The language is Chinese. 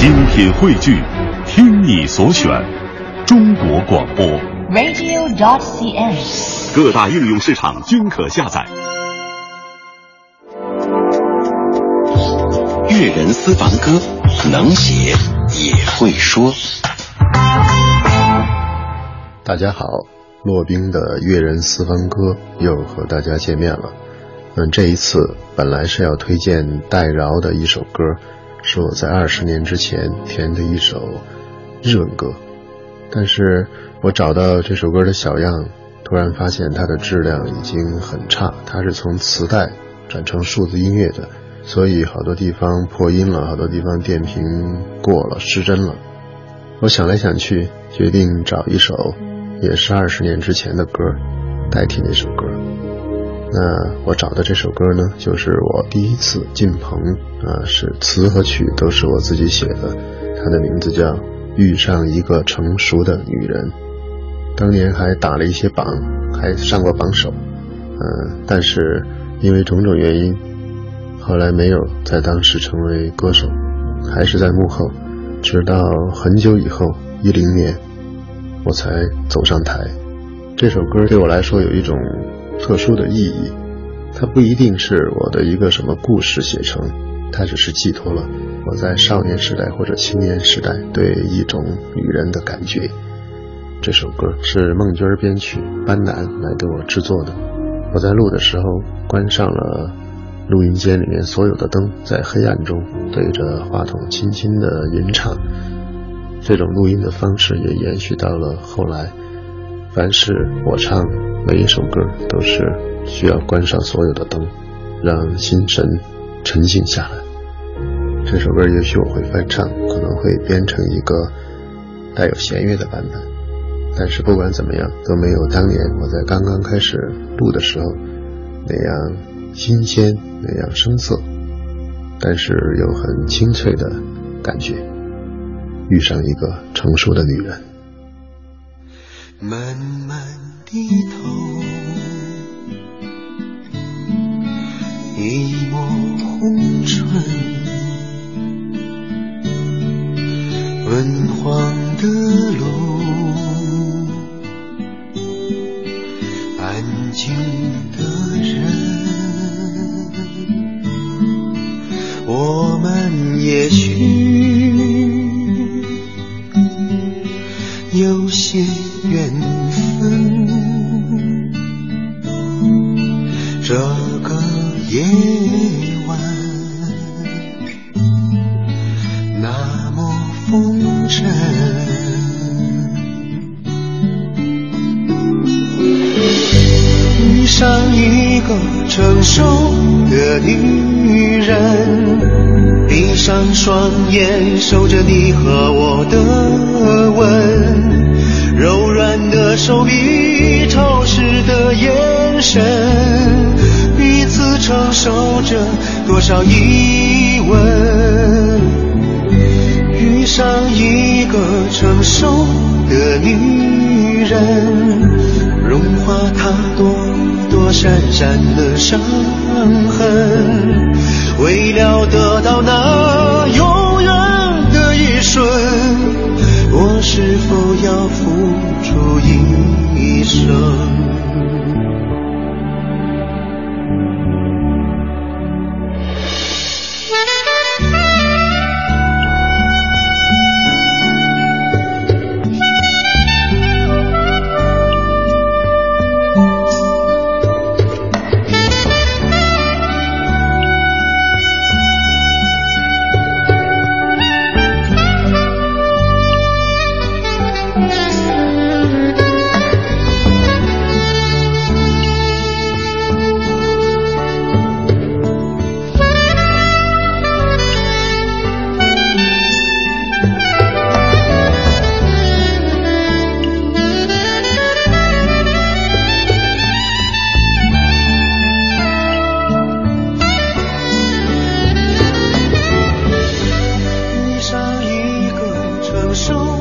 精品汇聚，听你所选，中国广播。radio.dot.cn，。各大应用市场均可下载。粤人私房歌，能写也会说。大家好，骆宾的粤人私房歌又和大家见面了。嗯，这一次本来是要推荐戴娆的一首歌，是我在二十年之前填的一首日文歌，但是我找到这首歌的小样，突然发现它的质量已经很差，它是从磁带转成数字音乐的，所以好多地方破音了，好多地方电平过了，失真了。我想来想去，决定找一首也是二十年之前的歌代替那首歌。那我找的这首歌呢，就是我第一次进棚啊，是词和曲都是我自己写的，它的名字叫《遇上一个成熟的女人》，当年还打了一些榜，还上过榜首，嗯，但是因为种种原因，后来没有在当时成为歌手，还是在幕后，直到很久以后，一零年，我才走上台。这首歌对我来说有一种特殊的意义，它不一定是我的一个什么故事写成，它只是寄托了我在少年时代或者青年时代对一种女人的感觉。这首歌是孟娟编曲，班南来给我制作的。我在录的时候关上了录音间里面所有的灯，在黑暗中对着话筒轻轻的吟唱。这种录音的方式也延续到了后来。凡是我唱每一首歌，都是需要关上所有的灯，让心神沉静下来。这首歌也许我会翻唱，可能会编成一个带有弦乐的版本，但是不管怎么样，都没有当年我在刚刚开始录的时候那样新鲜，那样生涩，但是又很清脆的感觉。遇上一个成熟的女人。慢慢低头，一抹红唇，昏黄的路，安静的人，我们也许有些缘分，这个夜晚那么风尘，遇上一个成熟的女人，闭上双眼，守着你和我的吻。柔软的手臂，潮湿的眼神，彼此承受着多少疑问。遇上一个成熟的女人，融化她朵朵闪闪的伤痕，为了得到那手。